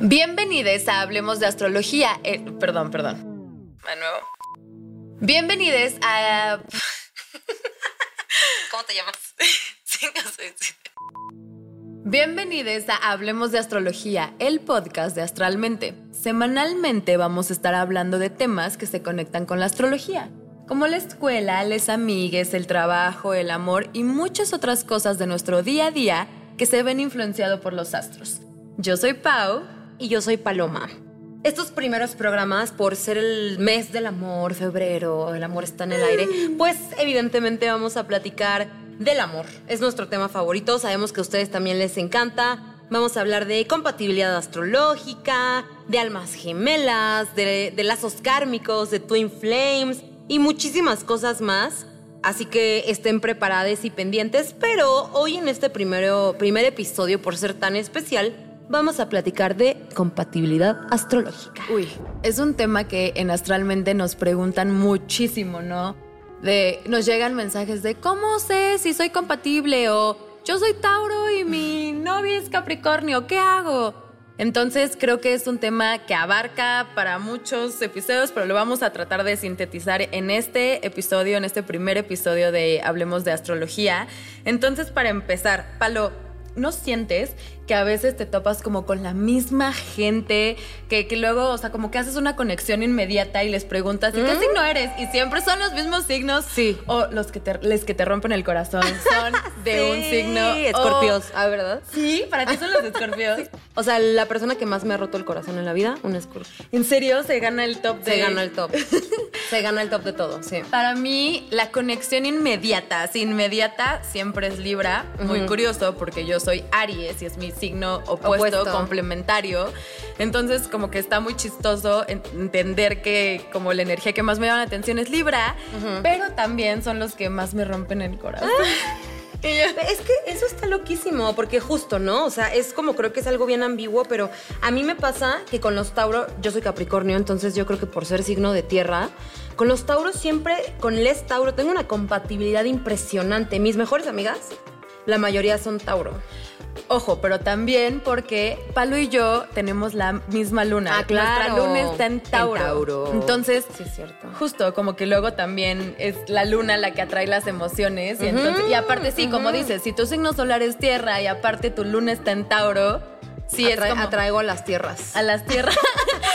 Bienvenidos a Hablemos de Astrología. Eh, perdón, perdón. De nuevo. Bienvenidos a. ¿Cómo te llamas? Bienvenidos a Hablemos de Astrología, el podcast de Astralmente. Semanalmente vamos a estar hablando de temas que se conectan con la astrología, como la escuela, les amigues, el trabajo, el amor y muchas otras cosas de nuestro día a día que se ven influenciados por los astros. Yo soy Pau. Y yo soy Paloma. Estos primeros programas, por ser el mes del amor, febrero, el amor está en el aire, pues evidentemente vamos a platicar del amor. Es nuestro tema favorito, sabemos que a ustedes también les encanta. Vamos a hablar de compatibilidad astrológica, de almas gemelas, de, de lazos kármicos, de twin flames y muchísimas cosas más. Así que estén preparados y pendientes, pero hoy en este primero, primer episodio, por ser tan especial, vamos a platicar de compatibilidad astrológica. Uy, es un tema que en Astralmente nos preguntan muchísimo, ¿no? De, nos llegan mensajes de cómo sé si soy compatible o yo soy Tauro y mi novia es Capricornio, ¿qué hago? Entonces creo que es un tema que abarca para muchos episodios, pero lo vamos a tratar de sintetizar en este episodio, en este primer episodio de Hablemos de Astrología. Entonces, para empezar, Palo, ¿no sientes que a veces te topas como con la misma gente, que, que luego, o sea, como que haces una conexión inmediata y les preguntas, ¿y qué ¿Mm? signo eres? Y siempre son los mismos signos. Sí. O los que te, les que te rompen el corazón son de un signo. Escorpios. o- Ah, ¿verdad? Sí, para ti son los escorpios. O sea, la persona que más me ha roto el corazón en la vida, un escorpio. ¿En serio se gana el top de Se gana el top. Se gana el top de todo, sí. Para mí, la conexión inmediata, así inmediata, siempre es Libra. Muy curioso porque yo soy Aries y es mi signo opuesto, Opuesto. complementario. Entonces, como que está muy chistoso en- entender que como la energía que más me llama la atención es Libra, pero también son los que más me rompen el corazón. Yo- Es que eso está loquísimo, porque justo, ¿no? O sea, es como creo que es algo bien ambiguo, pero a mí me pasa que con los Tauro, yo soy Capricornio, entonces yo creo que por ser signo de tierra, con los Tauros siempre, con les Tauro, tengo una compatibilidad impresionante. Mis mejores amigas, la mayoría son Tauro. Ojo, pero también porque Palo y yo tenemos la misma luna. Ah, claro. Nuestra luna está en En Tauro. Entonces, Sí, es cierto. justo como que luego también es la luna la que atrae las emociones. Y, entonces, y aparte, sí, como dices, si tu signo solar es tierra y aparte tu luna está en Tauro, sí es como atraigo a las tierras. a las tierras.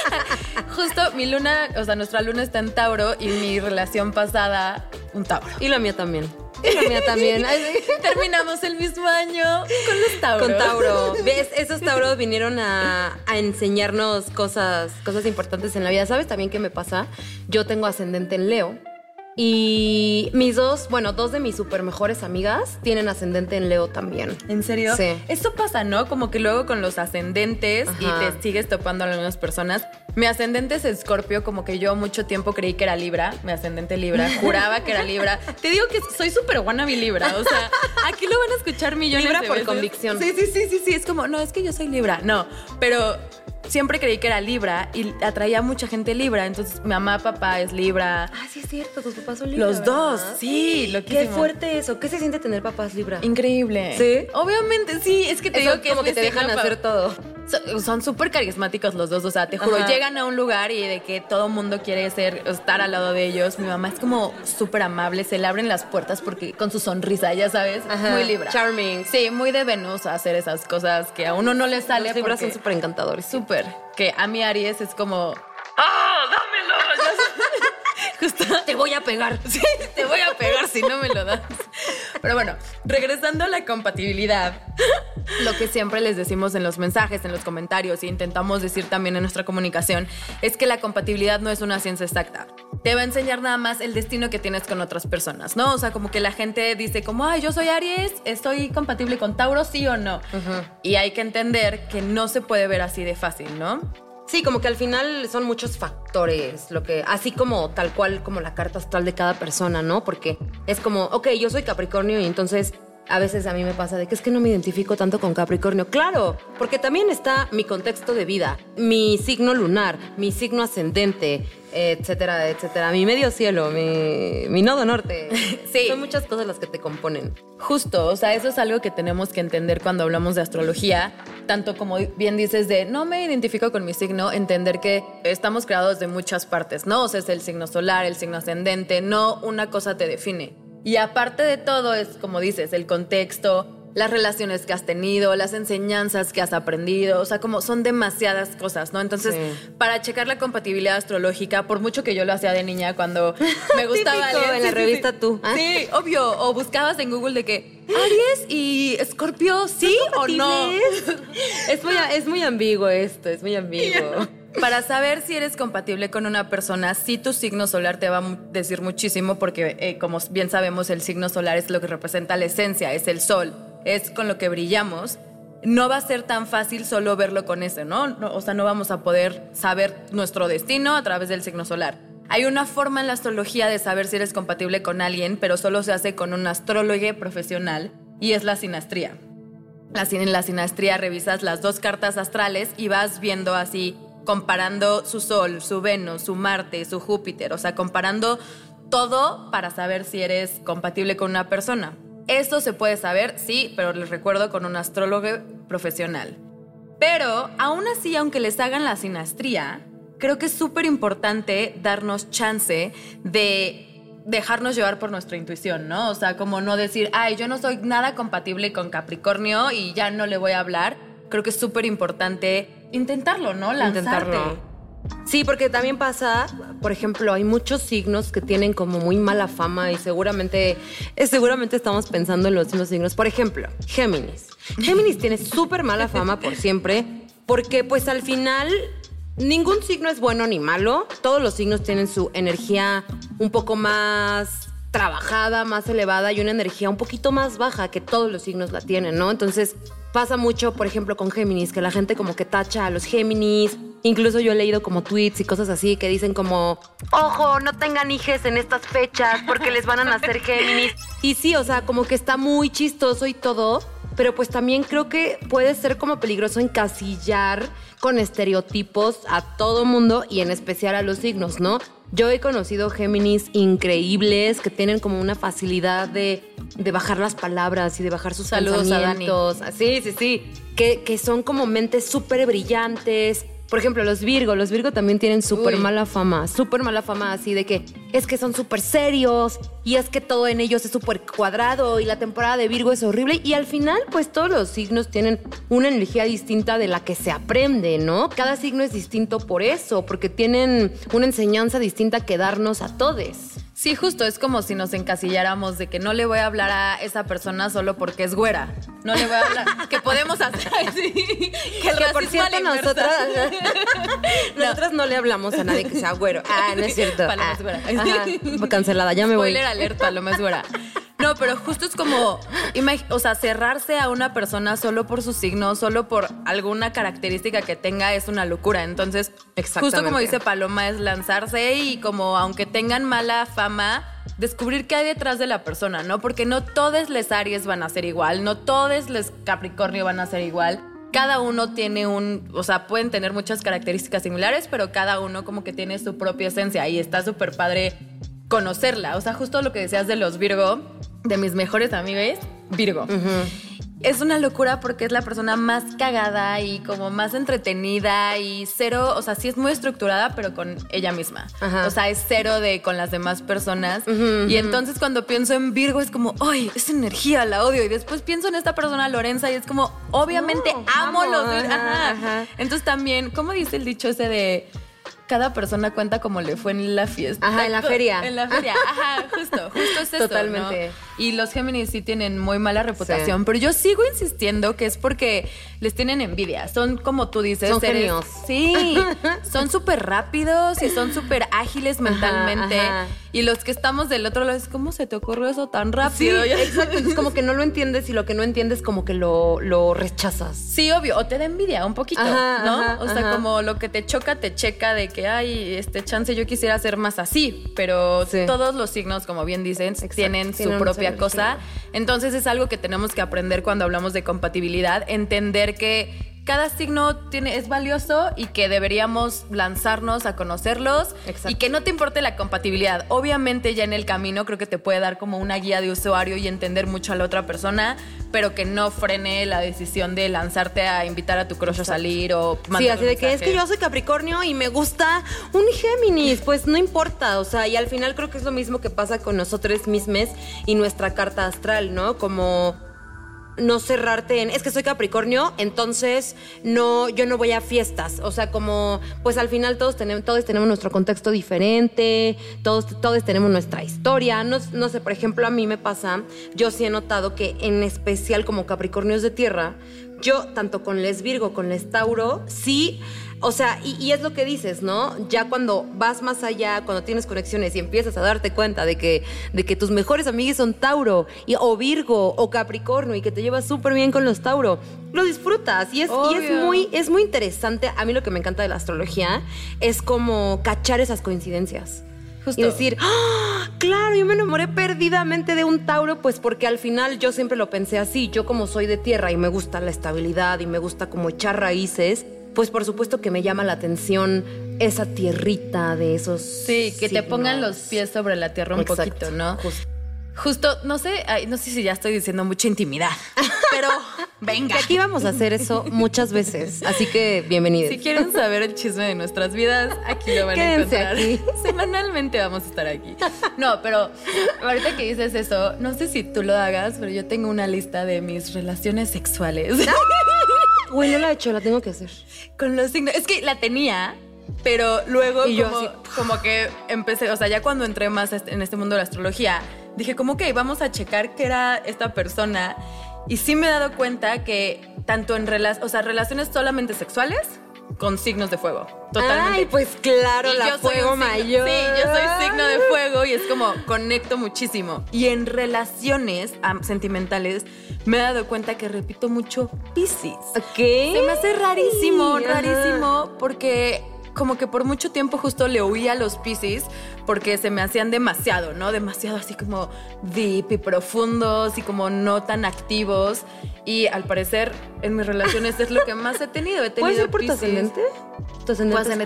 justo mi luna, o sea, nuestra luna está en Tauro y mi relación pasada, un Tauro. Y la mía también. Y la mía también. Terminamos el mismo año con los Tauros. Con Tauro. ¿Ves? Esos Tauros vinieron a, a enseñarnos cosas, cosas importantes en la vida. ¿Sabes también qué me pasa? Yo tengo ascendente en Leo. Y mis dos, bueno, dos de mis super mejores amigas tienen ascendente en Leo también. ¿En serio? Sí. Esto pasa, ¿no? Como que luego con los ascendentes Ajá. y te sigues topando a algunas personas. Mi ascendente es Escorpio, como que yo mucho tiempo creí que era Libra, mi ascendente Libra, juraba que era Libra. Te digo que soy súper wannabe Libra, o sea, aquí lo van a escuchar millones Libra de por veces. convicción. Sí, sí, sí, sí, sí, es como, no, es que yo soy Libra, no, pero siempre creí que era Libra y atraía a mucha gente Libra, entonces mi mamá, papá es Libra. Ah, sí es cierto, tus papás son Libra. Los dos, ¿verdad? sí, Qué loquísimo. fuerte eso. ¿Qué se siente tener papás Libra? Increíble. ¿Sí? Obviamente, sí. Es que te Eso digo que como es que te dejan hacer todo. So- Son súper carismáticos los dos, o sea, te juro, Ajá. llegan a un lugar y de que todo mundo quiere ser, estar al lado de ellos. Mi mamá es como súper amable, se le abren las puertas porque con su sonrisa, ya sabes, Ajá. muy libra. Charming. Sí, muy de Venus hacer esas cosas que a uno no le sale. Los Libras son súper encantadores. Súper. Que a mi Aries es como. ¡Ah, Te voy a pegar. Sí, te voy a pegar si no me lo das. Pero bueno, regresando a la compatibilidad, lo que siempre les decimos en los mensajes, en los comentarios e intentamos decir también en nuestra comunicación es que la compatibilidad no es una ciencia exacta. Te va a enseñar nada más el destino que tienes con otras personas, ¿no? O sea, como que la gente dice como, ay, yo soy Aries, estoy compatible con Tauro, sí o no. Y hay que entender que no se puede ver así de fácil, ¿no? Sí, como que al final son muchos factores, lo que, así como tal cual como la carta astral de cada persona, ¿no? Porque es como, ok, yo soy Capricornio y entonces a veces a mí me pasa de que es que no me identifico tanto con Capricornio. Claro, porque también está mi contexto de vida, mi signo lunar, mi signo ascendente, etcétera, etcétera. Mi medio cielo, mi, mi nodo norte. Sí. Son muchas cosas las que te componen. Justo, o sea, eso es algo que tenemos que entender cuando hablamos de astrología, tanto como bien dices de no me identifico con mi signo, entender que estamos creados de muchas partes, ¿no? O sea, es el signo solar, el signo ascendente, no una cosa te define. Y aparte de todo es, como dices, el contexto, las relaciones que has tenido, las enseñanzas que has aprendido, o sea, como son demasiadas cosas, ¿no? Entonces, Sí. para checar la compatibilidad astrológica, por mucho que yo lo hacía de niña cuando me gustaba Típico, en la sí, revista sí. Tú. Ah. Sí, obvio, o buscabas en Google de que Aries y Escorpio, ¿sí o no? Es muy, es muy ambiguo esto, es muy ambiguo. Para saber si eres compatible con una persona, sí tu signo solar te va a decir muchísimo porque, eh, como bien sabemos, el signo solar es lo que representa la esencia, es el sol, es con lo que brillamos. No va a ser tan fácil solo verlo con ese, ¿no? No, O sea, no vamos a poder saber nuestro destino a través del signo solar. Hay una forma en la astrología de saber si eres compatible con alguien, pero solo se hace con un astrólogo profesional y es la sinastría. En la sinastría revisas las dos cartas astrales y vas viendo así, comparando su Sol, su Venus, su Marte, su Júpiter, o sea, comparando todo para saber si eres compatible con una persona. Esto se puede saber, sí, pero les recuerdo con un astrólogo profesional. Pero aún así, aunque les hagan la sinastría, creo que es súper importante darnos chance de dejarnos llevar por nuestra intuición, ¿no? O sea, como no decir, ay, yo no soy nada compatible con Capricornio y ya no le voy a hablar. Creo que es súper importante intentarlo, ¿no? Lanzarte. Sí, porque también pasa, por ejemplo, hay muchos signos que tienen como muy mala fama y seguramente, eh, seguramente estamos pensando en los mismos signos. Por ejemplo, Géminis. Géminis tiene súper mala fama por siempre porque pues al final ningún signo es bueno ni malo. Todos los signos tienen su energía un poco más trabajada, más elevada y una energía un poquito más baja que todos los signos la tienen, ¿no? Entonces pasa mucho, por ejemplo, con Géminis, que la gente como que tacha a los Géminis. Incluso yo he leído como tweets y cosas así que dicen como, ojo, no tengan hijes en estas fechas porque les van a nacer Géminis. Y sí, o sea, como que está muy chistoso y todo, pero pues también creo que puede ser como peligroso encasillar con estereotipos a todo mundo y en especial a los signos, ¿no? Yo he conocido Géminis increíbles que tienen como una facilidad de, de bajar las palabras y de bajar sus Saludos a Dani. pensamientos. Sí, sí, sí. Que, que son como mentes súper brillantes. Por ejemplo, los Virgo. Los Virgo también tienen súper mala fama. Súper mala fama así de que es que son súper serios y es que todo en ellos es súper cuadrado y la temporada de Virgo es horrible. Y al final, pues todos los signos tienen una energía distinta de la que se aprende, ¿no? Cada signo es distinto por eso, porque tienen una enseñanza distinta que darnos a todos. Sí, justo, es como si nos encasilláramos de que no le voy a hablar a esa persona solo porque es güera. No le voy a hablar. que podemos hacer así. Que el Que por cierto, nosotras, nosotras no le hablamos a nadie que sea güero. Ah, no es cierto. Paloma Ah, es güera. ajá, cancelada, ya me voy. Spoiler alerta, lo más güera. No, pero justo es como, o sea, cerrarse a una persona solo por su signo, solo por alguna característica que tenga es una locura. Entonces, justo como dice Paloma, es lanzarse y como aunque tengan mala fama, descubrir qué hay detrás de la persona, ¿no? Porque no todos les Aries van a ser igual, no todos les Capricornio van a ser igual. Cada uno tiene un, o sea, pueden tener muchas características similares, pero cada uno como que tiene su propia esencia y está súper padre conocerla. O sea, justo lo que decías de los Virgo, de mis mejores amigos, Virgo. Es una locura porque es la persona más cagada y como más entretenida y cero, o sea, sí es muy estructurada, pero con ella misma. Ajá. O sea, es cero de con las demás personas. y entonces cuando pienso en Virgo es como, ¡ay, esa energía la odio! Y después pienso en esta persona, Lorenza, y es como, obviamente No, amo, los Virgo. ajá. Entonces también, ¿cómo dice el dicho ese de cada persona cuenta como le fue en la fiesta? Ajá, en la feria. En la feria, ajá, justo, justo es eso. Totalmente. ¿no? Y los Géminis sí tienen muy mala reputación, pero yo sigo insistiendo que es porque les tienen envidia. Son como tú dices, Son seres- genios. Sí, son súper rápidos y son súper ágiles mentalmente. ajá. Y los que estamos del otro lado es, ¿cómo se te ocurrió eso tan Sí, rápido? Yo- exacto. Es como que no lo entiendes y lo que no entiendes como que lo, lo rechazas. Sí, obvio, o te da envidia un poquito, Ajá, ¿no? o sea, como lo que te choca, te checa de que, ay, este chance yo quisiera ser más así, pero Sí. todos los signos, como bien dicen, tienen su tienen su propia propia cosa. Entonces es algo que tenemos que aprender cuando hablamos de compatibilidad, entender que cada signo tiene, es valioso y que deberíamos lanzarnos a conocerlos y que no te importe la compatibilidad. Obviamente ya en el camino creo que te puede dar como una guía de usuario y entender mucho a la otra persona, pero que no frene la decisión de lanzarte a invitar a tu crush a salir o mandar Sí, así de que es que yo soy Capricornio y me gusta un Géminis, pues no importa, o sea, y al final creo que es lo mismo que pasa con nosotros mismos y nuestra carta astral, ¿no? Como no cerrarte en, es que soy Capricornio, entonces no, yo no voy a fiestas. O sea, como, pues al final todos tenemos, todos tenemos nuestro contexto diferente, todos, todos tenemos nuestra historia. No, sé, por ejemplo, a mí me pasa, yo sí he notado que en especial como Capricornios de tierra, yo tanto con Les Virgo, con Les Tauro, sí o sea, y, es lo que dices, ¿no? Ya cuando vas más allá, cuando tienes conexiones y empiezas a darte cuenta de que, de que tus mejores amigos son Tauro, y, o Virgo, o Capricornio, y que te llevas súper bien con los Tauro, lo disfrutas. Y es, y es, muy, es muy interesante. A mí lo que me encanta de la astrología es como cachar esas coincidencias. Y decir, ¡Ah! claro, yo me enamoré perdidamente de un Tauro, pues porque al final yo siempre lo pensé así. Yo como soy de tierra y me gusta la estabilidad y me gusta como echar raíces, pues por supuesto que me llama la atención esa tierrita de esos. Sí, que te pongan los pies sobre la tierra un poquito, ¿no? Justo. no sé, no sé si ya estoy diciendo mucha intimidad, pero venga. aquí vamos a hacer eso muchas veces, así que bienvenidos. Si quieren saber el chisme de nuestras vidas, aquí lo van a encontrar. Aquí. Semanalmente vamos a estar aquí. No, pero ahorita que dices eso, no sé si tú lo hagas, pero yo tengo una lista de mis relaciones sexuales. Güey, no la he hecho, la tengo que hacer. Con los signos. Es que la tenía, pero luego como, como, que empecé, o sea, ya cuando entré más en este mundo de la astrología, dije como, ok, vamos a checar qué era esta persona. Y sí me he dado cuenta que tanto en o sea, relaciones solamente sexuales con signos de fuego. Totalmente. Ay, pues claro, la fuego mayor. Sí, yo soy signo de fuego y es como conecto muchísimo. Y en relaciones sentimentales me he dado cuenta que repito mucho Pisces. Ok. Se me hace rarísimo, rarísimo, porque como que por mucho tiempo justo le oía a los Pisces porque se me hacían demasiado, ¿no? Demasiado así como deep y profundos y como no tan activos. Y al parecer en mis relaciones es lo que más he tenido. He tenido ¿Puede ser por tu ascendente? ¿Tu ascendente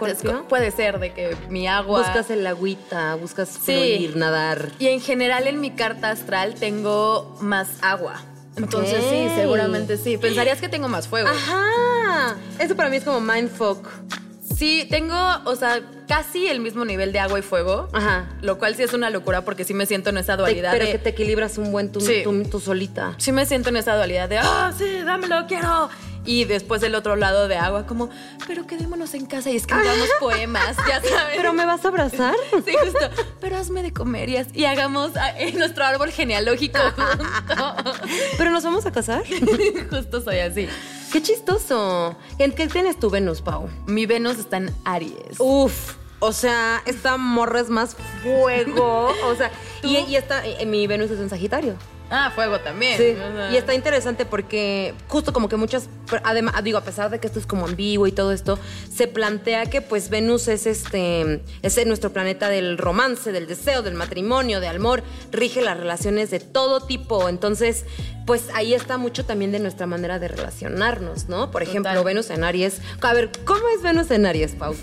Puede ser de que mi agua... Buscas el agüita, buscas fluir, nadar. Y en general en mi carta astral tengo más agua. Entonces sí, seguramente sí. Pensarías que tengo más fuego. Ajá. Eso para mí es como mindfuck. Sí, tengo, o sea, casi el mismo nivel de agua y fuego. Ajá. Lo cual sí es una locura porque sí me siento en esa dualidad. pero que te equilibras un buen tú, solita. Sí me siento en esa dualidad de, ah, sí, dámelo, quiero. Y después del otro lado de agua, como, pero quedémonos en casa y escribamos poemas, ya sabes. ¿Pero me vas a abrazar? Sí, justo. Pero hazme de comer y, y hagamos ah, nuestro árbol genealógico ¿Pero nos vamos a casar? justo soy así. Qué chistoso. ¿En qué tienes tu Venus, Pau? Mi Venus está en Aries. Uf. O sea, esta morra es más fuego. O sea, y, y, esta, mi Venus es en Sagitario. Ah, fuego también. Sí. Y está interesante porque justo como que muchas, además, digo, a pesar de que esto es como ambiguo y todo esto, se plantea que pues Venus es este, es nuestro planeta del romance, del deseo, del matrimonio, de amor, rige las relaciones de todo tipo. Entonces, pues ahí está mucho también de nuestra manera de relacionarnos, ¿no? Por ejemplo, Venus en Aries. A ver, ¿cómo es Venus en Aries, Pau?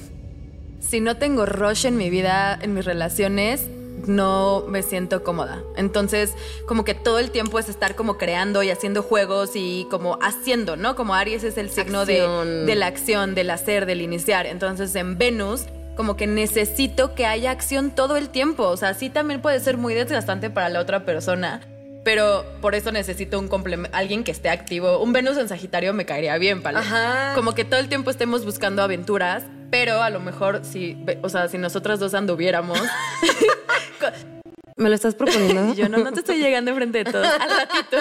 Si no tengo rush en mi vida, en mis relaciones, no me siento cómoda. Entonces, como que todo el tiempo es estar como creando y haciendo juegos y como haciendo, ¿no? Como Aries es el signo de, de, la acción, del hacer, del iniciar. Entonces, en Venus, como que necesito que haya acción todo el tiempo. O sea, sí también puede ser muy desgastante para la otra persona. Pero por eso necesito un complemento, alguien que esté activo. Un Venus en Sagitario me caería bien, ¿vale? Como que todo el tiempo estemos buscando aventuras, pero a lo mejor si, o sea, si nosotras dos anduviéramos, ¿Me lo estás proponiendo? yo no, no te estoy llegando enfrente de todos. Al ratito.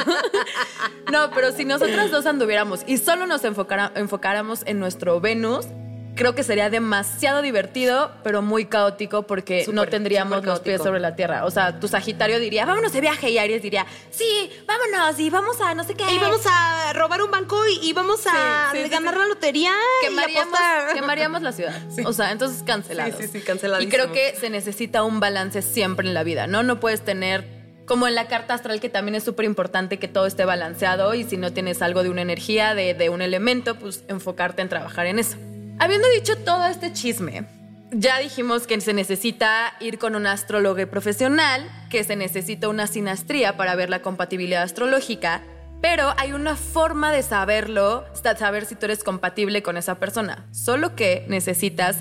no, pero si nosotras dos anduviéramos y solo nos enfocáramos en nuestro Venus, creo que sería demasiado divertido, pero muy caótico porque no tendríamos los pies sobre la tierra. O sea, tu Sagitario diría, vámonos de viaje y Aries diría, sí, vámonos y vamos a no sé qué. Y vamos a robar un banco y, vamos a ganar la lotería quemaríamos, y quemaríamos la ciudad. O sea, entonces cancelado. Sí, sí, sí, cancelado. Y creo que se necesita un balance siempre en la vida, ¿no? No puedes tener como en la carta astral, que también es súper importante que todo esté balanceado y si no tienes algo de una energía, de, de un elemento, pues enfocarte en trabajar en eso. Habiendo dicho todo este chisme, ya dijimos que se necesita ir con un astrólogo profesional, que se necesita una sinastría para ver la compatibilidad astrológica, pero hay una forma de saberlo, saber si tú eres compatible con esa persona. Solo que necesitas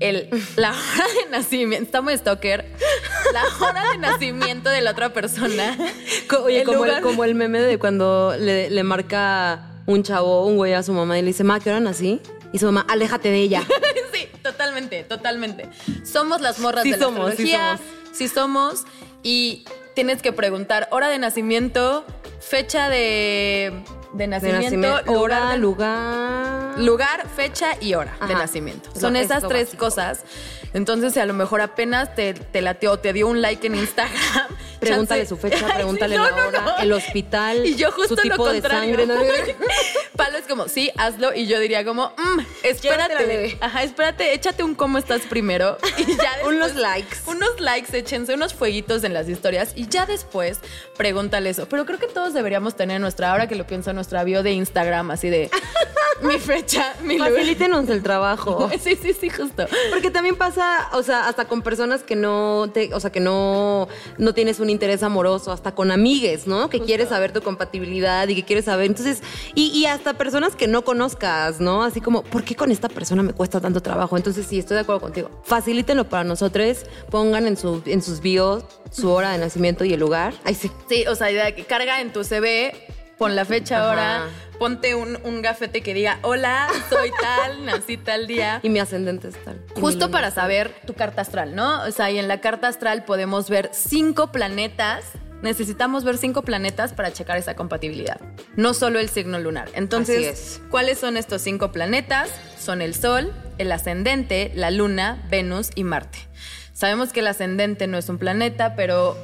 el, la hora de nacimiento, está muy stalker, la hora de nacimiento de la otra persona. Oye, como, el, como el meme de cuando le, le marca un chavo, un güey a su mamá y le dice, ma, ¿qué hora nací? Y su mamá, aléjate de ella. sí, totalmente, totalmente. Somos las morras de la astrología. Sí somos. sí somos. Y tienes que preguntar hora de nacimiento, fecha de, de, nacimiento, hora, lugar. Lugar, fecha y hora de nacimiento. Son esas tres cosas. Entonces, si a lo mejor apenas te, te latió, te dio un like en Instagram. Pregúntale su fecha, pregúntale la hora, el hospital, y yo justo su tipo lo de sangre. ¿no? Palo es como, sí, hazlo. Y yo diría como, mm, espérate. Ajá, espérate, échate un cómo estás primero. Y ya después, unos likes. Unos likes, échense unos fueguitos en las historias. Y ya después, pregúntale eso. Pero creo que todos deberíamos tener nuestra, ahora que lo pienso, nuestra bio de Instagram, así de mi fecha, mi. Facilítenos el trabajo. sí, sí, sí, justo. Porque también pasa, o sea, hasta con personas que no te, o sea, que no, no tienes un interés amoroso, hasta con amigues, ¿no? Que quieres saber tu compatibilidad y que quieres saber. Entonces, y, y, hasta personas que no conozcas, ¿no? Así como, ¿por qué con esta persona me cuesta tanto trabajo? Entonces, sí, estoy de acuerdo contigo. Facilítenlo para nosotros, pongan en, su, en sus bios su hora de nacimiento y el lugar. Ahí sí. Sí, o sea, que carga en tu CV, pon la fecha, ahora ponte un, un, gafete que diga, hola, soy tal, nací tal día. Y mi ascendente es tal. Justo para saber tu carta astral, ¿no? O sea, y en la carta astral podemos ver cinco planetas. Necesitamos ver cinco planetas para checar esa compatibilidad, no solo el signo lunar. Entonces, ¿cuáles son estos cinco planetas? Son el Sol, el ascendente, la Luna, Venus y Marte. Sabemos que el ascendente no es un planeta, pero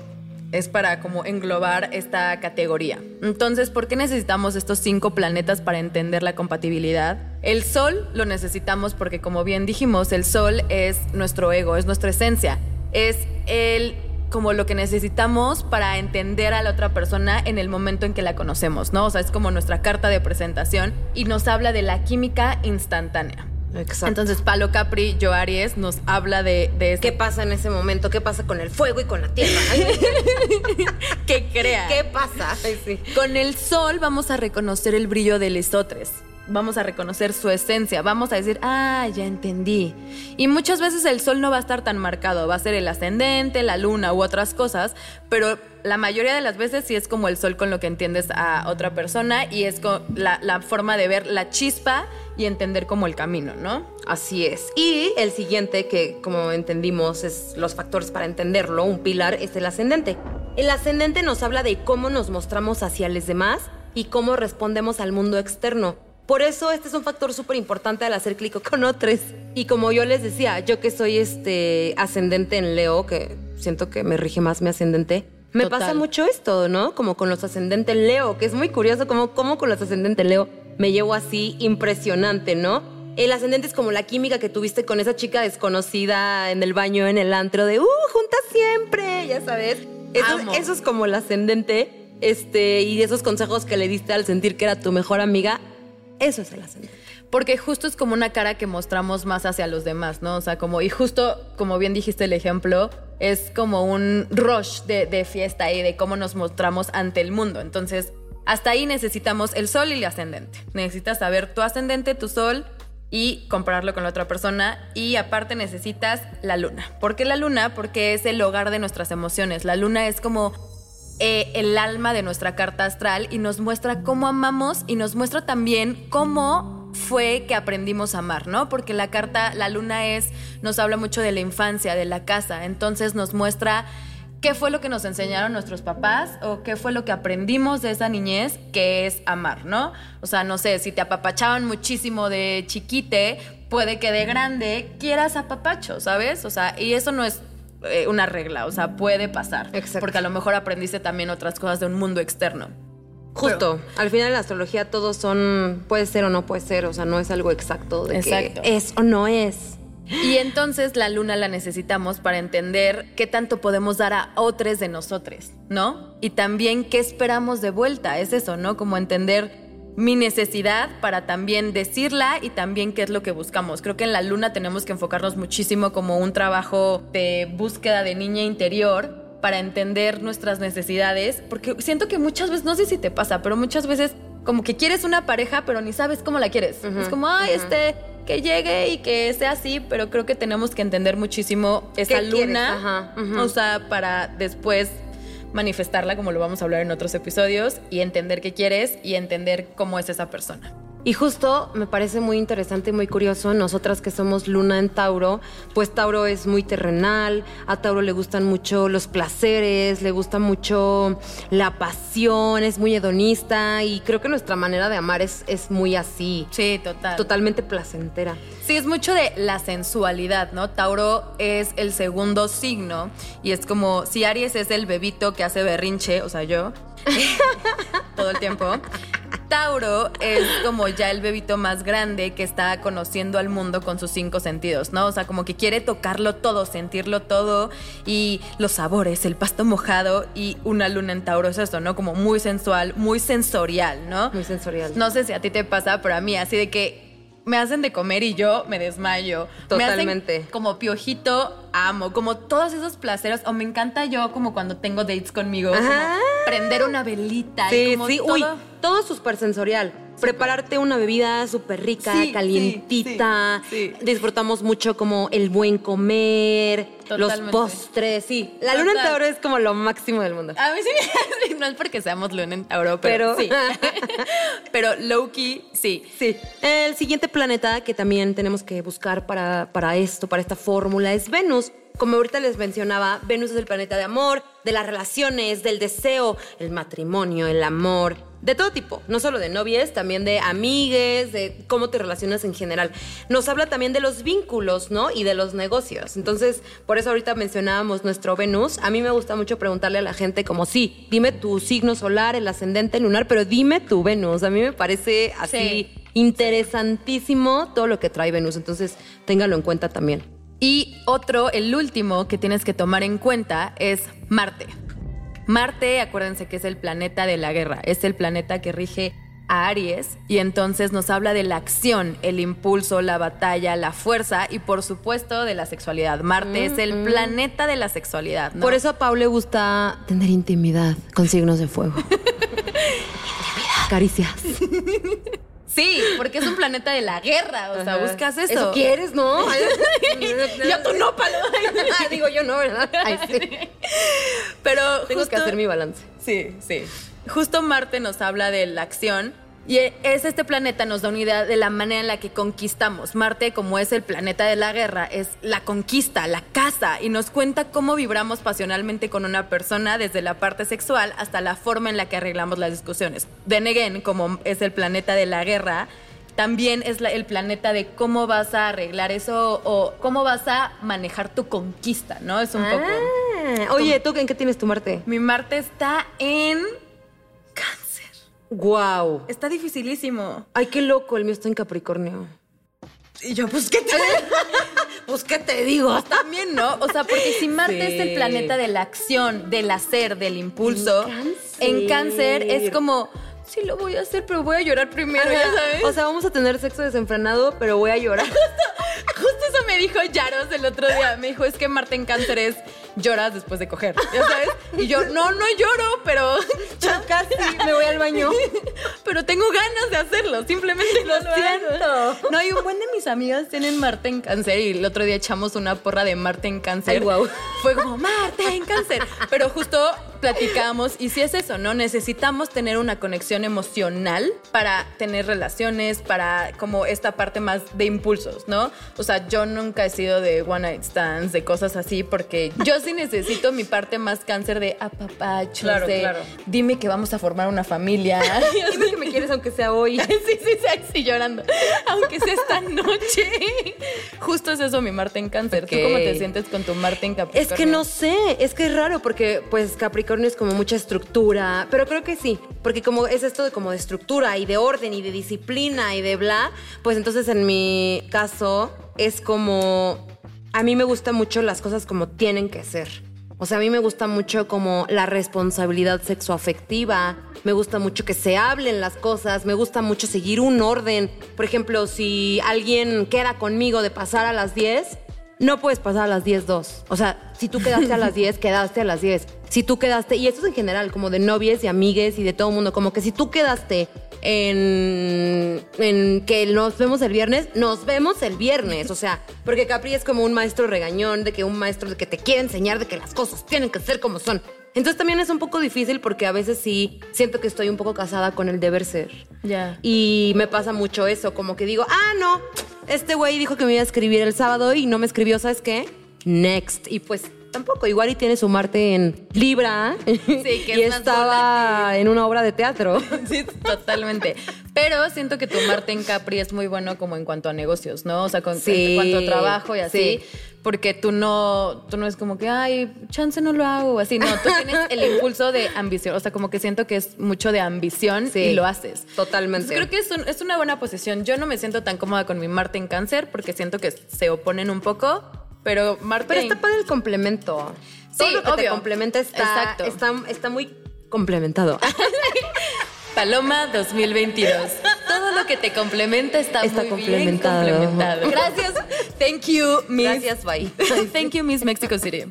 es para como englobar esta categoría. Entonces, ¿por qué necesitamos estos cinco planetas para entender la compatibilidad? El Sol lo necesitamos porque, como bien dijimos, el Sol es nuestro ego, es nuestra esencia, es el como lo que necesitamos para entender a la otra persona en el momento en que la conocemos, ¿no? O sea, es como nuestra carta de presentación y nos habla de la química instantánea. Exacto. Entonces, Palo Capri, yo Aries, nos habla de, de ¿Qué pasa en ese momento? ¿Qué pasa con el fuego y con la tierra? ¿Qué crea? ¿Qué pasa? sí. Con el sol vamos a reconocer el brillo de lesotres. Vamos a reconocer su esencia, vamos a decir, ah, ya entendí. Y muchas veces el sol no va a estar tan marcado, va a ser el ascendente, la luna u otras cosas, pero la mayoría de las veces sí es como el sol con lo que entiendes a otra persona y es la, forma de ver la chispa y entender como el camino, ¿no? Así es. Y el siguiente, que como entendimos es los factores para entenderlo, un pilar, es el ascendente. El ascendente nos habla de cómo nos mostramos hacia los demás y cómo respondemos al mundo externo. Por eso este es un factor súper importante al hacer clic con otros. Y como yo les decía, yo que soy este ascendente en Leo, que siento que me rige más mi ascendente, me pasa mucho esto, ¿no? Como con los ascendentes Leo, que es muy curioso como, como con los ascendentes Leo me llevo así impresionante, ¿no? El ascendente es como la química que tuviste con esa chica desconocida en el baño, en el antro, de, uh, juntas siempre, ya sabes. Eso, eso, es como el ascendente, este, y esos consejos que le diste al sentir que era tu mejor amiga, eso es el ascendente. Porque justo es como una cara que mostramos más hacia los demás, ¿no? O sea, como, y justo, como bien dijiste el ejemplo, es como un rush de, de fiesta y de cómo nos mostramos ante el mundo. Entonces, hasta ahí necesitamos el sol y el ascendente. Necesitas saber tu ascendente, tu sol y compararlo con la otra persona. Y aparte necesitas la luna. ¿Por qué la luna? Porque es el hogar de nuestras emociones. La luna es como eh, el alma de nuestra carta astral y nos muestra cómo amamos y nos muestra también cómo fue que aprendimos a amar, ¿no? Porque la carta, la luna es, nos habla mucho de la infancia, de la casa. Entonces nos muestra qué fue lo que nos enseñaron nuestros papás o qué fue lo que aprendimos de esa niñez que es amar, ¿no? O sea, no sé, si te apapachaban muchísimo de chiquite, puede que de grande quieras apapacho, ¿sabes? O sea, y eso no es eh, una regla, o sea, puede pasar. Exacto. Porque a lo mejor aprendiste también otras cosas de un mundo externo. Justo, al final en la astrología todos son, puede ser o no puede ser, o sea, no es algo exacto de Exacto. que es o no es. Y entonces la luna la necesitamos para entender qué tanto podemos dar a otros de nosotros, ¿no? Y también qué esperamos de vuelta, es eso, ¿no? Como entender mi necesidad para también decirla y también qué es lo que buscamos. Creo que en la luna tenemos que enfocarnos muchísimo como un trabajo de búsqueda de niña interior para entender nuestras necesidades, porque siento que muchas veces, no sé si te pasa, pero muchas veces como que quieres una pareja, pero ni sabes cómo la quieres. es como, ay, este, que llegue y que sea así, pero creo que tenemos que entender muchísimo esa luna, o sea, para después manifestarla, como lo vamos a hablar en otros episodios, y entender qué quieres y entender cómo es esa persona. Y justo me parece muy interesante y muy curioso, nosotras que somos luna en Tauro, pues Tauro es muy terrenal, a Tauro le gustan mucho los placeres, le gusta mucho la pasión, es muy hedonista y creo que nuestra manera de amar es, es muy así. Sí, total. Totalmente placentera. Sí, es mucho de la sensualidad, ¿no? Tauro es el segundo signo y es como si Aries es el bebito que hace berrinche, o sea, yo, todo el tiempo. Tauro es como ya el bebito más grande que está conociendo al mundo con sus cinco sentidos, ¿no? O sea, como que quiere tocarlo todo, sentirlo todo y los sabores, el pasto mojado y una luna en Tauro es eso, ¿no? Como muy sensual, muy sensorial, ¿no? Muy sensorial. No sé si a ti te pasa, pero a mí así de que me hacen de comer y yo me desmayo. Totalmente. Me hacen como piojito, amo. Como todos esos placeres. O me encanta yo como cuando tengo dates conmigo. Como prender una velita. Sí, y como sí. Uy, todo súper sensorial. Prepararte una bebida súper rica, calientita. Disfrutamos mucho como el buen comer, los postres, sí. La luna en Tauro es como lo máximo del mundo. A mí sí, no es porque seamos luna en Tauro, pero, sí. pero Loki, sí. Sí. El siguiente planeta que también tenemos que buscar para, para esto, para esta fórmula, es Venus. Como ahorita les mencionaba, Venus es el planeta de amor, de las relaciones, del deseo, el matrimonio, el amor, de todo tipo, no solo de novias, también de amigues, de cómo te relacionas en general. Nos habla también de los vínculos, ¿no? Y de los negocios. Entonces, por eso ahorita mencionábamos nuestro Venus. A mí me gusta mucho preguntarle a la gente como, sí, dime tu signo solar, el ascendente lunar, pero dime tu Venus. A mí me parece así interesantísimo todo lo que trae Venus. Entonces, téngalo en cuenta también. Y otro, el último que tienes que tomar en cuenta es Marte. Marte, acuérdense que es el planeta de la guerra, es el planeta que rige a Aries y entonces nos habla de la acción, el impulso, la batalla, la fuerza y por supuesto de la sexualidad. Marte es el planeta de la sexualidad. Por eso a Pau le gusta tener intimidad con signos de fuego. intimidad. Caricias. Sí, porque es un planeta de la guerra, o sea, buscas eso. Eso quieres, ¿no? yo tú no, palo. Digo yo no, ¿verdad? Ay, sí. Pero tengo que hacer mi balance. Sí, sí. Justo Marte nos habla de la acción y es este planeta nos da una idea de la manera en la que conquistamos. Marte, como es el planeta de la guerra, es la conquista, la caza, y nos cuenta cómo vibramos pasionalmente con una persona desde la parte sexual hasta la forma en la que arreglamos las discusiones. Denegen, como es el planeta de la guerra, también es el planeta de cómo vas a arreglar eso o cómo vas a manejar tu conquista, ¿no? Es un poco. Ah, oye, ¿tú en qué tienes tu Marte? Mi Marte está en Wow. Está dificilísimo. Ay, qué loco, el mío está en Capricornio. Y yo, pues, ¿qué te, pues, ¿qué te digo? También, ¿no? O sea, porque si Marte es el planeta de la acción, del hacer, del impulso, en cáncer es como sí lo voy a hacer, pero voy a llorar primero, ya sabes. O sea, vamos a tener sexo desenfrenado, pero voy a llorar. Justo, eso me dijo Yaros el otro día. Me dijo, es que Marte en cáncer es lloras después de coger, ¿ya sabes? Y yo, no, no lloro, pero casi me voy al baño. pero tengo ganas de hacerlo, simplemente lo, siento. No, hay un buen de mis amigas tienen Marte en cáncer y el otro día echamos una porra de Marte en cáncer. wow. Fue como, Marte en cáncer. Pero justo platicamos y si es eso, ¿no? Necesitamos tener una conexión emocional para tener relaciones, para como esta parte más de impulsos, ¿no? O sea, yo nunca he sido de one night stands, de cosas así, porque yo sí necesito mi parte más cáncer de apapachos, claro, de claro. dime que vamos a formar una familia. dime que me quieres aunque sea hoy. sí, sí, sí, sí, llorando. Aunque sea esta noche. Justo es eso mi Marte en cáncer. ¿Tú cómo te sientes con tu Marte en Capricornio? Es que no sé, es que es raro porque pues Capricornio es como mucha estructura, pero creo que sí, porque como es esto de como de estructura y de orden y de disciplina y de bla, pues entonces en mi caso es como, a mí me gustan mucho las cosas como tienen que ser. O sea, a mí me gusta mucho como la responsabilidad sexoafectiva, me gusta mucho que se hablen las cosas, me gusta mucho seguir un orden. Por ejemplo, si alguien queda conmigo de pasar a las 10, no puedes pasar a las 10 dos. O sea, si tú quedaste a las 10, quedaste a las 10. Si tú quedaste, y esto es en general, como de novias y amigues y de todo el mundo, como que si tú quedaste en, en que nos vemos el viernes, nos vemos el viernes. O sea, porque Capri es como un maestro regañón, de que un maestro de que te quiere enseñar de que las cosas tienen que ser como son. Entonces también es un poco difícil porque a veces sí siento que estoy un poco casada con el deber ser. Ya. Y me pasa mucho eso, como que digo, ah, no, este güey dijo que me iba a escribir el sábado y no me escribió, ¿sabes qué? Next. Y pues tampoco, igual y tiene su Marte en Libra Sí, que y es estaba en una obra de teatro. Sí, totalmente. Pero siento que tu Marte en Capri es muy bueno como en cuanto a negocios, ¿no? O sea, con, Sí, en cuanto a trabajo y así. sí. Porque tú no, tú no es como que, ay, chance no lo hago, así. No, tú tienes el impulso de ambición. O sea, como que siento que es mucho de ambición Sí, y lo haces. totalmente. Entonces, creo que es, un- es una buena posición. Yo no me siento tan cómoda con mi Marte en Cáncer porque siento que se oponen un poco. Pero Marte Pero está padre el complemento. Sí, Todo lo que te complementa está, Exacto. está, está muy complementado. Paloma 2022. Todo lo que te complementa está, Está muy complementado. bien complementado. Gracias. Thank you, Miss. Gracias, bye. Thank you, Miss Mexico City.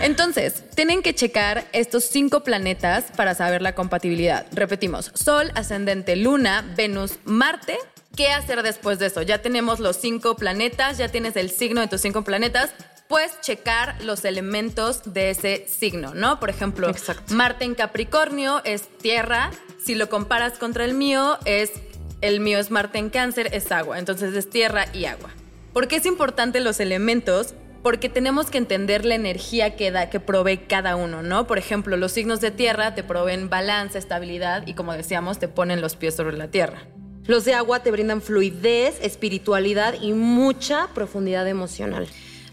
Entonces, tienen que checar estos cinco planetas para saber la compatibilidad. Repetimos, Sol, ascendente, Luna, Venus, Marte. ¿Qué hacer después de eso? Ya tenemos los cinco planetas, ya tienes el signo de tus cinco planetas. Pues checar los elementos de ese signo, ¿no? Por ejemplo, Exacto. Marte en Capricornio es tierra. Si lo comparas contra el mío, es el mío es Marte en Cáncer, es agua. Entonces es tierra y agua. ¿Por qué es importante los elementos? Porque tenemos que entender la energía que da, que provee cada uno, ¿no? Por ejemplo, los signos de tierra te proveen balance, estabilidad y como decíamos, te ponen los pies sobre la tierra. Los de agua te brindan fluidez, espiritualidad y mucha profundidad emocional.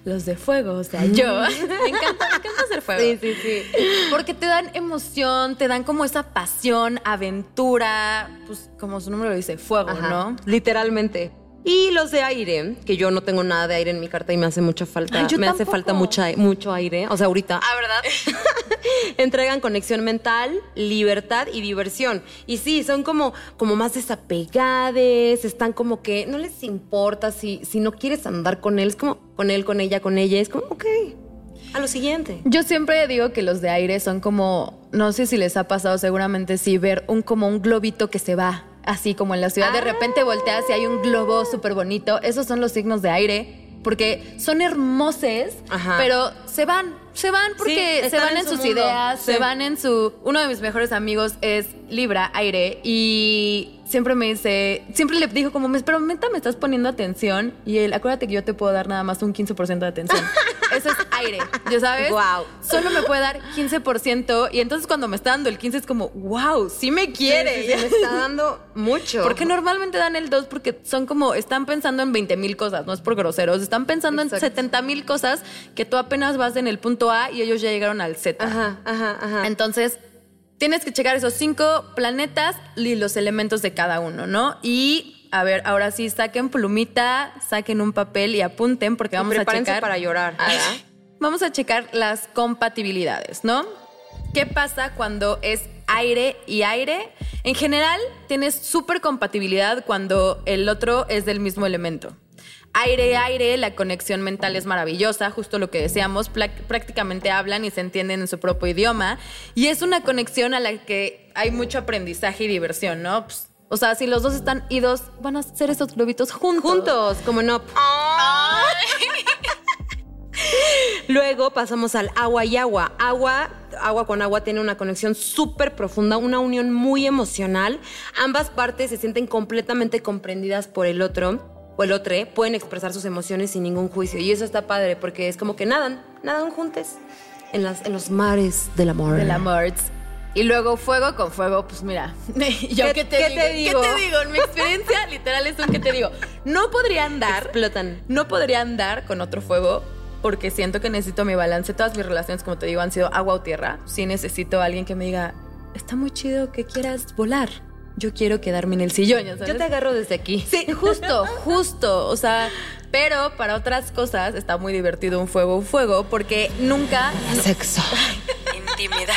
Los de fuego, o sea, yo. me encanta, me encanta hacer fuego. Sí, sí, sí. Porque te dan emoción, te dan como esa pasión, aventura, pues como su nombre lo dice, fuego, Ajá, ¿no? Literalmente. Y los de aire, que yo no tengo nada de aire en mi carta y me hace mucha falta. Ay, me hace falta mucha, mucho aire. O sea, ahorita. Ah, ¿verdad? entregan conexión mental, libertad y diversión. Y sí, son como, como más desapegades, están como que no les importa si, si no quieres andar con él, es como con él, con ella, con ella, es como, ok, a lo siguiente. Yo siempre digo que los de aire son como, no sé si les ha pasado, seguramente sí, ver un como un globito que se va, así como en la ciudad. De Ah. repente volteas y hay un globo súper bonito. Esos son los signos de aire, porque son hermosos, pero se van, se van porque Sí, se van en en su sus mundo. ideas, Sí. se van en su... Uno de mis mejores amigos es Libra, aire, y siempre me dice, siempre le dijo como, pero neta me estás poniendo atención, y él, acuérdate que yo te puedo dar nada más un 15% de atención. Eso es aire, ¿ya sabes? Guau. Solo me puede dar 15%, y entonces cuando me está dando el 15 es como, wow, sí me quiere. Sí, sí, sí, me está dando mucho. Porque normalmente dan el 2 porque son como, están pensando en 20 mil cosas, no es por groseros, están pensando Exacto. en 70 mil cosas que tú apenas vas en el punto A y ellos ya llegaron al Z. Ajá, ajá, ajá. Entonces, tienes que checar esos cinco planetas y los elementos de cada uno, ¿no? Y, a ver, ahora sí, saquen plumita, saquen un papel y apunten porque vamos a checar. para llorar. Vamos a checar las compatibilidades, ¿no? ¿Qué pasa cuando es aire y aire? En general, tienes súper compatibilidad cuando el otro es del mismo elemento. Aire, aire, la conexión mental es maravillosa, justo lo que deseamos, prácticamente hablan y se entienden en su propio idioma, y es una conexión a la que hay mucho aprendizaje y diversión, ¿no? Pues, o sea, si los dos están idos, van a hacer esos globitos juntos. Juntos, como no. Luego pasamos al agua y agua. Agua, agua con agua tiene una conexión súper profunda, una unión muy emocional. Ambas partes se sienten completamente comprendidas por el otro o el otro, pueden expresar sus emociones sin ningún juicio. Y eso está padre porque es como que nadan, nadan juntos en, las, en los mares del amor. Del amor. Y luego fuego con fuego, pues mira, yo ¿Qué- qué, te, qué digo? te digo? ¿Qué te digo? En mi experiencia literal es un que te digo. No podría andar, Explotan. no podría andar con otro fuego porque siento que necesito mi balance. Todas mis relaciones, como te digo, han sido agua o tierra. Sí necesito a alguien que me diga, está muy chido que quieras volar. Yo quiero quedarme en el sillón. Yo te agarro desde aquí. Sí, justo, justo. O sea, Pero para otras cosas está muy divertido un fuego, un fuego, porque nunca... Sexo. Intimidad.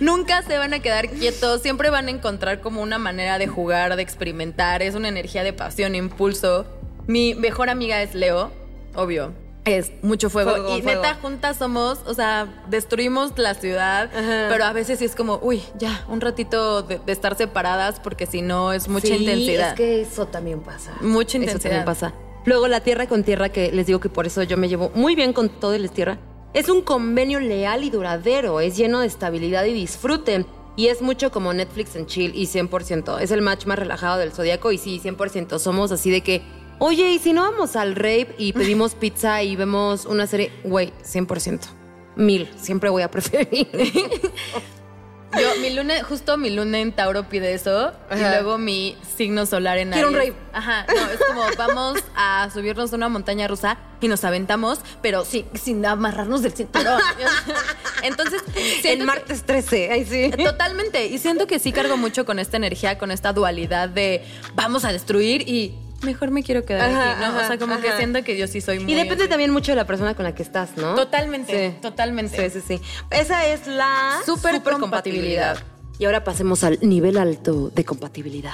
Nunca se van a quedar quietos, siempre van a encontrar como una manera de jugar, de experimentar, es una energía de pasión, impulso. Mi mejor amiga es Leo, obvio. Es mucho fuego. Fuego, y fuego. neta, juntas somos, o sea, destruimos la ciudad, Ajá. pero a veces sí es como, uy, ya, un ratito de, de estar separadas, porque si no es mucha Sí, intensidad. Es que eso también pasa. Mucha Eso intensidad. también pasa. Luego la tierra con tierra, que les digo que por eso yo me llevo muy bien con todo el tierra, es un convenio leal y duradero, es lleno de estabilidad y disfrute. Y es mucho como Netflix en chill y 100%. Es el match más relajado del zodiaco y sí, 100%. Somos así de que, oye, ¿y si no vamos al rave y pedimos pizza y vemos una serie? Güey, 100%. Mil, siempre voy a preferir. Yo, mi luna, justo mi luna en Tauro pide eso y luego mi signo solar en Quiero un rave. Ajá, no, es como vamos a subirnos a una montaña rusa y nos aventamos, pero sí, sin amarrarnos del cinturón. Entonces, que- martes 13, ahí sí. Totalmente. Y siento que sí cargo mucho con esta energía, con esta dualidad de vamos a destruir y mejor me quiero quedar Ajá, aquí, ¿no? ajá, o sea, como que siento que yo sí soy muy. Y depende así. también mucho de la persona con la que estás, ¿no? Totalmente, Sí. totalmente. Sí, sí, sí. Esa es la Súper supercompatibilidad. compatibilidad. Y ahora pasemos al nivel alto de compatibilidad.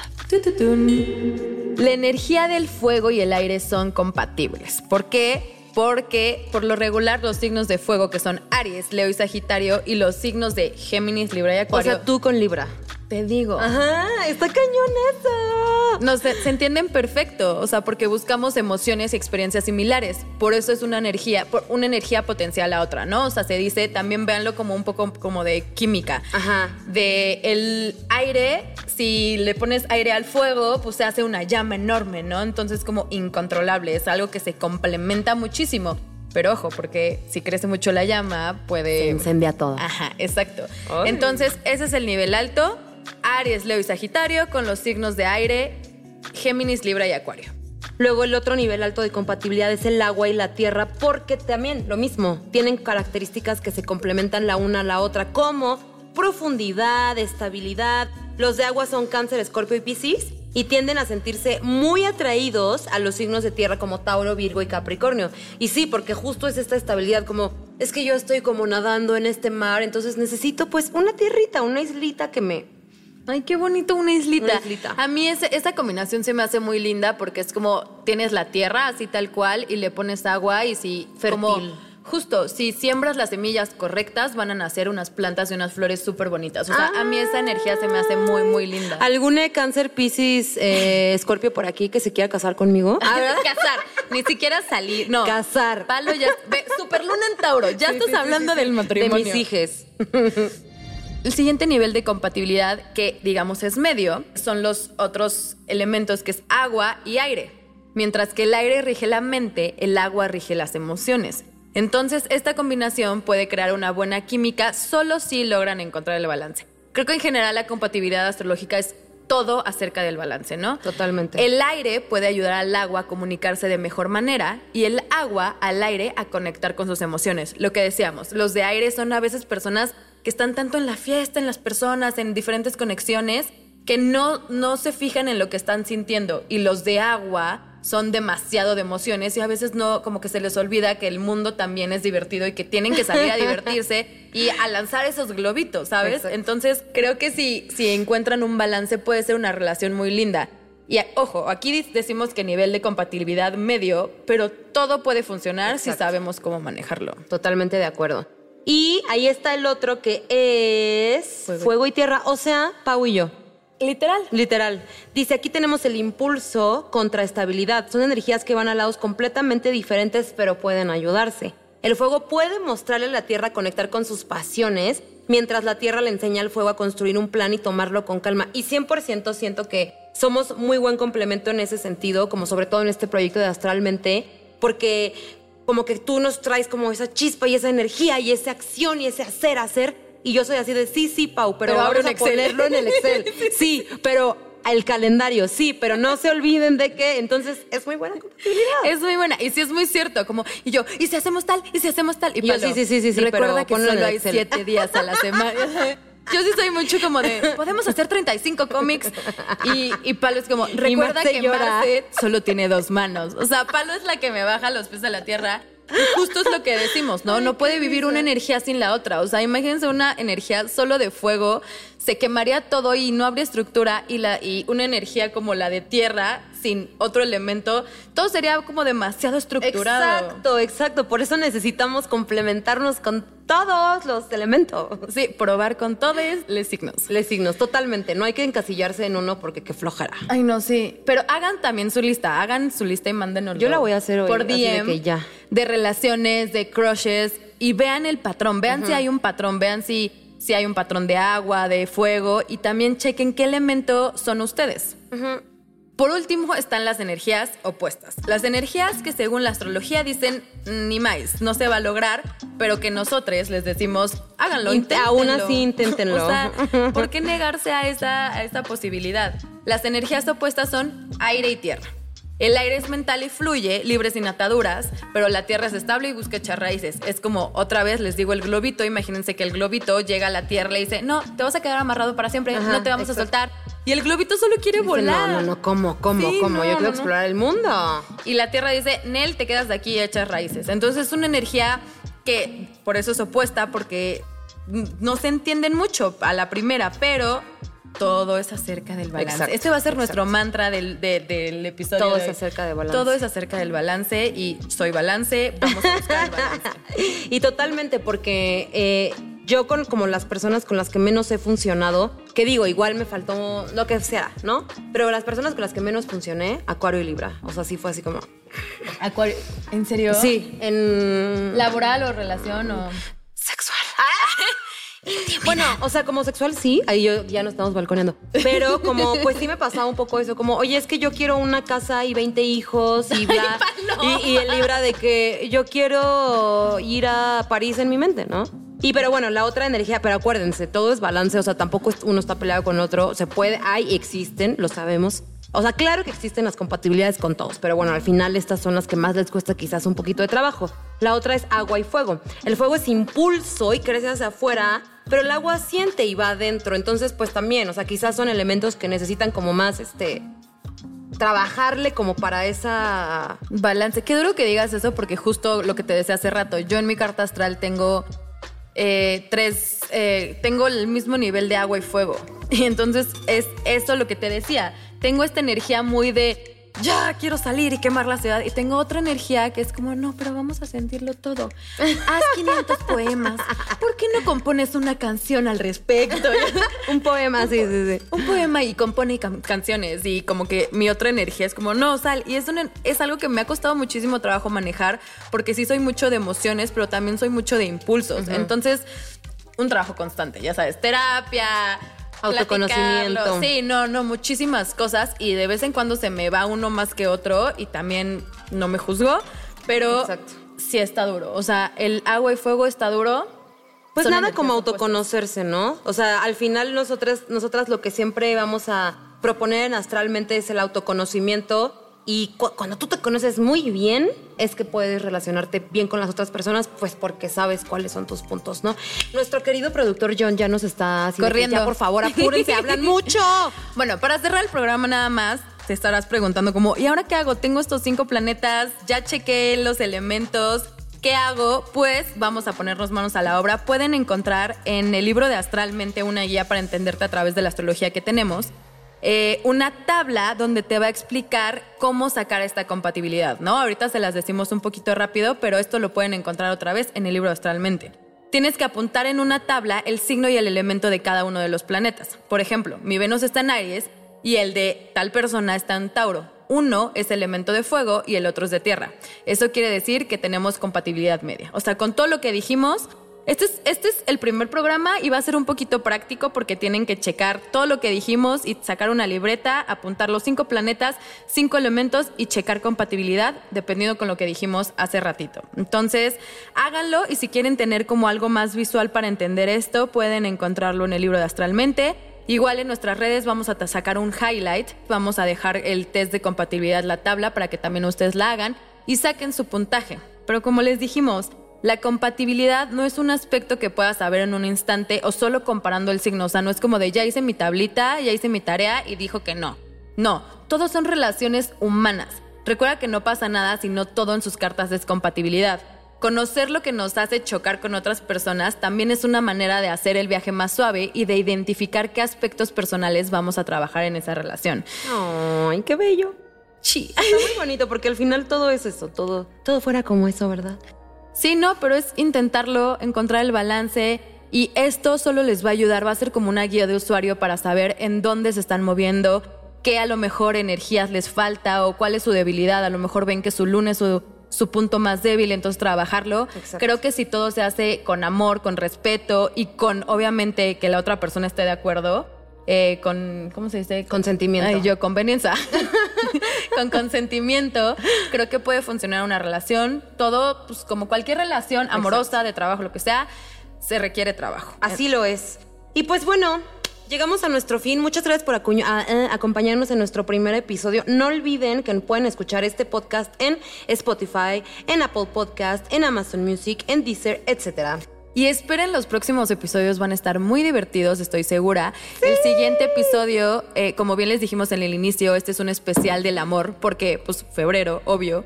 La energía del fuego y el aire son compatibles. ¿Por qué? Porque por lo regular los signos de fuego que son Aries, Leo y Sagitario y los signos de Géminis, Libra y O Acuario. sea, tú con Libra. Te digo. Ajá, está cañón eso. No, se, se entienden perfecto, o sea, porque buscamos emociones y experiencias similares. Por eso es una energía, por- una energía potencial a otra, ¿no? O sea, se dice, también véanlo como un poco como de química. Ajá. De el aire, si le pones aire al fuego, pues se hace una llama enorme, ¿no? Entonces como incontrolable, es algo que se complementa muchísimo. Pero ojo, porque si crece mucho la llama, puede... Se incendia todo. Ajá, exacto. Entonces, ese es el nivel alto. Aries, Leo y Sagitario con los signos de aire, Géminis, Libra y Acuario. Luego el otro nivel alto de compatibilidad es el agua y la tierra, porque también lo mismo, tienen características que se complementan la una a la otra, como profundidad, estabilidad. Los de agua son cáncer, escorpio y piscis y tienden a sentirse muy atraídos a los signos de tierra como Tauro, Virgo y Capricornio. Y sí, porque justo es esta estabilidad como, es que yo estoy como nadando en este mar, entonces necesito pues una tierrita, una islita que me... Ay, qué bonito una islita. Una islita. A mí ese- esa combinación se me hace muy linda porque es como tienes la tierra así tal cual y le pones agua y si Fértil. como justo si siembras las semillas correctas van a nacer unas plantas y unas flores súper bonitas. O sea, a mí esa energía se me hace muy muy linda. ¿Algún cáncer, piscis, eh, escorpio por aquí que se quiera casar conmigo? Casar, ni siquiera salir, no. Casar. Palo ya, ve, super luna en Tauro, ya Sí, estás sí, hablando sí. del matrimonio. De mis hijes. El siguiente nivel de compatibilidad, que digamos es medio, son los otros elementos que es agua y aire. Mientras que el aire rige la mente, el agua rige las emociones. Entonces, esta combinación puede crear una buena química solo si logran encontrar el balance. Creo que en general la compatibilidad astrológica es todo acerca del balance, ¿no? Totalmente. El aire puede ayudar al agua a comunicarse de mejor manera y el agua al aire a conectar con sus emociones. Lo que decíamos, los de aire son a veces personas que están tanto en la fiesta, en las personas, en diferentes conexiones, que no, no se fijan en lo que están sintiendo. Y los de agua son demasiado de emociones y a veces no, como que se les olvida que el mundo también es divertido y que tienen que salir a divertirse y a lanzar esos globitos, ¿sabes? Exacto. Entonces creo que si, si encuentran un balance puede ser una relación muy linda. Y ojo, aquí decimos que nivel de compatibilidad medio, pero todo puede funcionar si sabemos cómo manejarlo. Totalmente de acuerdo. Y ahí está el otro que es Fuego. fuego, y tierra, o sea, Pau y yo. Literal. Literal. Dice, aquí tenemos el impulso contra estabilidad. Son energías que van a lados completamente diferentes, pero pueden ayudarse. El fuego puede mostrarle a la tierra conectar con sus pasiones, mientras la tierra le enseña al fuego a construir un plan y tomarlo con calma. Y 100% siento que somos muy buen complemento en ese sentido, como sobre todo en este proyecto de Astralmente, porque como que tú nos traes como esa chispa y esa energía y esa acción y ese hacer, hacer. Y yo soy así de sí, sí, Pau, pero, Pero vamos a Excel. ponerlo en el Excel. Sí, pero el calendario, sí, pero no se olviden de que entonces es muy buena compatibilidad. Es muy buena. Y sí es muy cierto. Como, y yo, ¿y si hacemos tal? ¿Y si hacemos tal? Y Yo, Palo, sí, sí, sí, sí, sí, Recuerda pero que solo hay siete días a la semana. Yo sí soy mucho como de, podemos hacer 35 cómics. Y, y Palo es como, recuerda que Marce solo tiene dos manos. O sea, Palo es la que me baja los pies a la tierra. Y justo es lo que decimos, ¿no? No puede vivir una energía sin la otra. O sea, imagínense una energía solo de fuego, se quemaría todo y no habría estructura. Y, la, y una energía como la de tierra sin otro elemento, todo sería como demasiado estructurado. Exacto, exacto. Por eso necesitamos complementarnos con todos los elementos. Sí, probar con todos los signos. Les signos, totalmente. No hay que encasillarse en uno porque qué flojera. Ay, no, sí. Pero hagan también su lista. Hagan su lista y mándenos. Yo la voy a hacer hoy. Por DM. de, ya. de relaciones, de crushes. Y vean el patrón. Vean si hay un patrón. Vean si, si hay un patrón de agua, de fuego. Y también chequen qué elemento son ustedes. Por último están las energías opuestas. Las energías que según la astrología dicen ni más, no se va a lograr, pero que nosotros les decimos háganlo, inténtenlo. Aún así inténtenlo. o sea, ¿por qué negarse a esa, a esa posibilidad? Las energías opuestas son aire y tierra. El aire es mental y fluye, libre sin ataduras, pero la tierra es estable y busca echar raíces. Es como, otra vez les digo el globito, imagínense que el globito llega a la tierra y le dice, no, te vas a quedar amarrado para siempre, no te vamos a soltar. Y el globito solo quiere volar. No, no, no, ¿cómo? ¿Cómo? ¿Cómo? Yo quiero explorar el mundo. Y la tierra dice, Nel, te quedas de aquí y echas raíces. Entonces es una energía que por eso es opuesta, porque no se entienden mucho a la primera, pero todo es acerca del balance. este va a ser nuestro mantra del, episodio. Todo es acerca del balance. Todo es acerca del balance y soy balance, vamos a buscar el balance. y totalmente, porque eh, yo con como las personas con las que menos he funcionado, que digo, igual me faltó lo que sea, ¿no? Pero las personas con las que menos funcioné, Acuario y Libra. O sea, sí fue así como... Acuario, ¿en serio? Sí, en... ¿Laboral o relación o...? Sexual. Bueno, o sea, como sexual sí, ahí yo ya no estamos balconeando. Pero como, pues sí me pasaba un poco eso, como, oye, es que yo quiero una casa y 20 hijos y bla. y, el libra de que yo quiero ir a París en mi mente, ¿no? Y pero bueno, la otra energía, pero acuérdense, todo es balance, o sea, tampoco uno está peleado con otro, se puede, hay, existen, lo sabemos, o sea, claro que existen las compatibilidades con todos, pero bueno, al final estas son las que más les cuesta quizás un poquito de trabajo. La otra es agua y fuego. El fuego es impulso y crece hacia afuera, pero el agua siente y va adentro. Entonces, pues también, o sea, quizás son elementos que necesitan como más, este, trabajarle como para esa balance. Qué duro que digas eso porque justo lo que te decía hace rato, yo en mi carta astral tengo eh, tres, eh, tengo el mismo nivel de agua y fuego. Y entonces es eso lo que te decía tengo esta energía muy de ya quiero salir y quemar la ciudad. Y tengo otra energía que es como, no, pero vamos a sentirlo todo. Haz 500 poemas. ¿Por qué no compones una canción al respecto? un poema, sí, sí, sí. Un poema y compone canciones. Y como que mi otra energía es como, no, sal. Y es, es algo que me ha costado muchísimo trabajo manejar porque sí soy mucho de emociones, pero también soy mucho de impulsos. Entonces, un trabajo constante, ya sabes, terapia, autoconocimiento. Sí, no, no, muchísimas cosas y de vez en cuando se me va uno más que otro y también no me juzgo, pero sí está duro. O sea, el agua y fuego está duro. Pues nada como autoconocerse, ¿no? O sea, al final nosotras, nosotras lo que siempre vamos a proponer astralmente es el autoconocimiento y cuando tú te conoces muy bien, es que puedes relacionarte bien con las otras personas, pues porque sabes cuáles son tus puntos, ¿no? Nuestro querido productor John ya nos está corriendo. Ya, por favor, apúrense, hablan mucho. Bueno, para cerrar el programa nada más, te estarás preguntando como, ¿y ahora qué hago? Tengo estos cinco planetas, ya chequé los elementos, ¿Qué hago? Pues vamos a ponernos manos a la obra. Pueden encontrar en el libro de Astralmente una guía para entenderte a través de la astrología que tenemos. Eh, una tabla donde te va a explicar cómo sacar esta compatibilidad, ¿no? Ahorita se las decimos un poquito rápido, pero esto lo pueden encontrar otra vez en el libro Astralmente. Tienes que apuntar en una tabla el signo y el elemento de cada uno de los planetas. Por ejemplo, mi Venus está en Aries y el de tal persona está en Tauro. Uno es elemento de fuego y el otro es de tierra. Eso quiere decir que tenemos compatibilidad media. O sea, con todo lo que dijimos, este es, este es el primer programa y va a ser un poquito práctico porque tienen que checar todo lo que dijimos y sacar una libreta, apuntar los cinco planetas, cinco elementos y checar compatibilidad dependiendo con lo que dijimos hace ratito. Entonces, háganlo y si quieren tener como algo más visual para entender esto, pueden encontrarlo en el libro de Astralmente. Igual en nuestras redes vamos a sacar un highlight, vamos a dejar el test de compatibilidad, la tabla, para que también ustedes la hagan y saquen su puntaje. Pero como les dijimos, La compatibilidad no es un aspecto que puedas saber en un instante o solo comparando el signo. O sea, no es como de ya hice mi tablita, ya hice mi tarea y dijo que no. No, todos son relaciones humanas. Recuerda que no pasa nada si no todo en sus cartas es compatibilidad. Conocer lo que nos hace chocar con otras personas también es una manera de hacer el viaje más suave y de identificar qué aspectos personales vamos a trabajar en esa relación. ¡Ay, qué bello! Sí. Está muy bonito porque al final todo es eso, todo, todo fuera como eso, ¿verdad? Sí, no, pero es intentarlo, encontrar el balance y esto solo les va a ayudar, va a ser como una guía de usuario para saber en dónde se están moviendo, qué a lo mejor energías les falta o cuál es su debilidad. A lo mejor ven que su lunes su, su punto más débil, entonces trabajarlo. Creo que si todo se hace con amor, con respeto y con, obviamente, que la otra persona esté de acuerdo, eh, con, ¿cómo se dice? Consentimiento. Ay, yo, conveniencia. con consentimiento, creo que puede funcionar una relación. Todo, pues como cualquier relación amorosa, de trabajo, lo que sea, se requiere trabajo. Así lo es. Y pues bueno, Llegamos a nuestro fin. Muchas gracias por eh, acompañarnos en nuestro primer episodio. No olviden que pueden escuchar este podcast en Spotify, en Apple Podcast, en Amazon Music, en Deezer, etc. Y esperen los próximos episodios, van a estar muy divertidos, estoy segura. El siguiente episodio, eh, como bien les dijimos en el inicio, este es un especial del amor, porque pues febrero, obvio.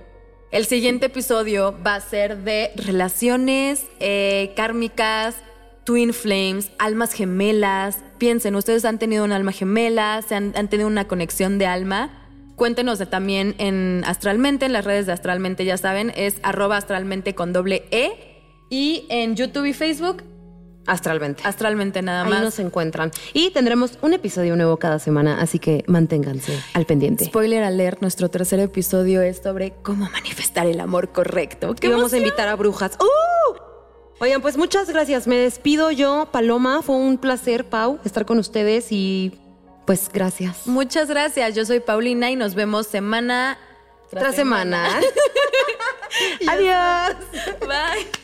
El siguiente episodio va a ser de relaciones eh, kármicas, twin flames, almas gemelas. Piensen, ustedes han tenido un alma gemela, se han, tenido una conexión de alma. Cuéntenos también en Astralmente, en las redes de Astralmente, ya saben, es arroba astralmente con doble E. Y en YouTube y Facebook, Astralmente. Astralmente nada más. Ahí nos encuentran. Y tendremos un episodio nuevo cada semana, así que manténganse al pendiente. Spoiler alert, nuestro tercer episodio es sobre cómo manifestar el amor correcto. ¿Qué vamos a invitar a brujas. ¡Uh! Oigan, pues muchas gracias. Me despido yo, Paloma. Fue un placer, Pau, estar con ustedes y pues gracias. Muchas gracias. Yo soy Paulina y nos vemos semana tras, semana. Adiós. Bye.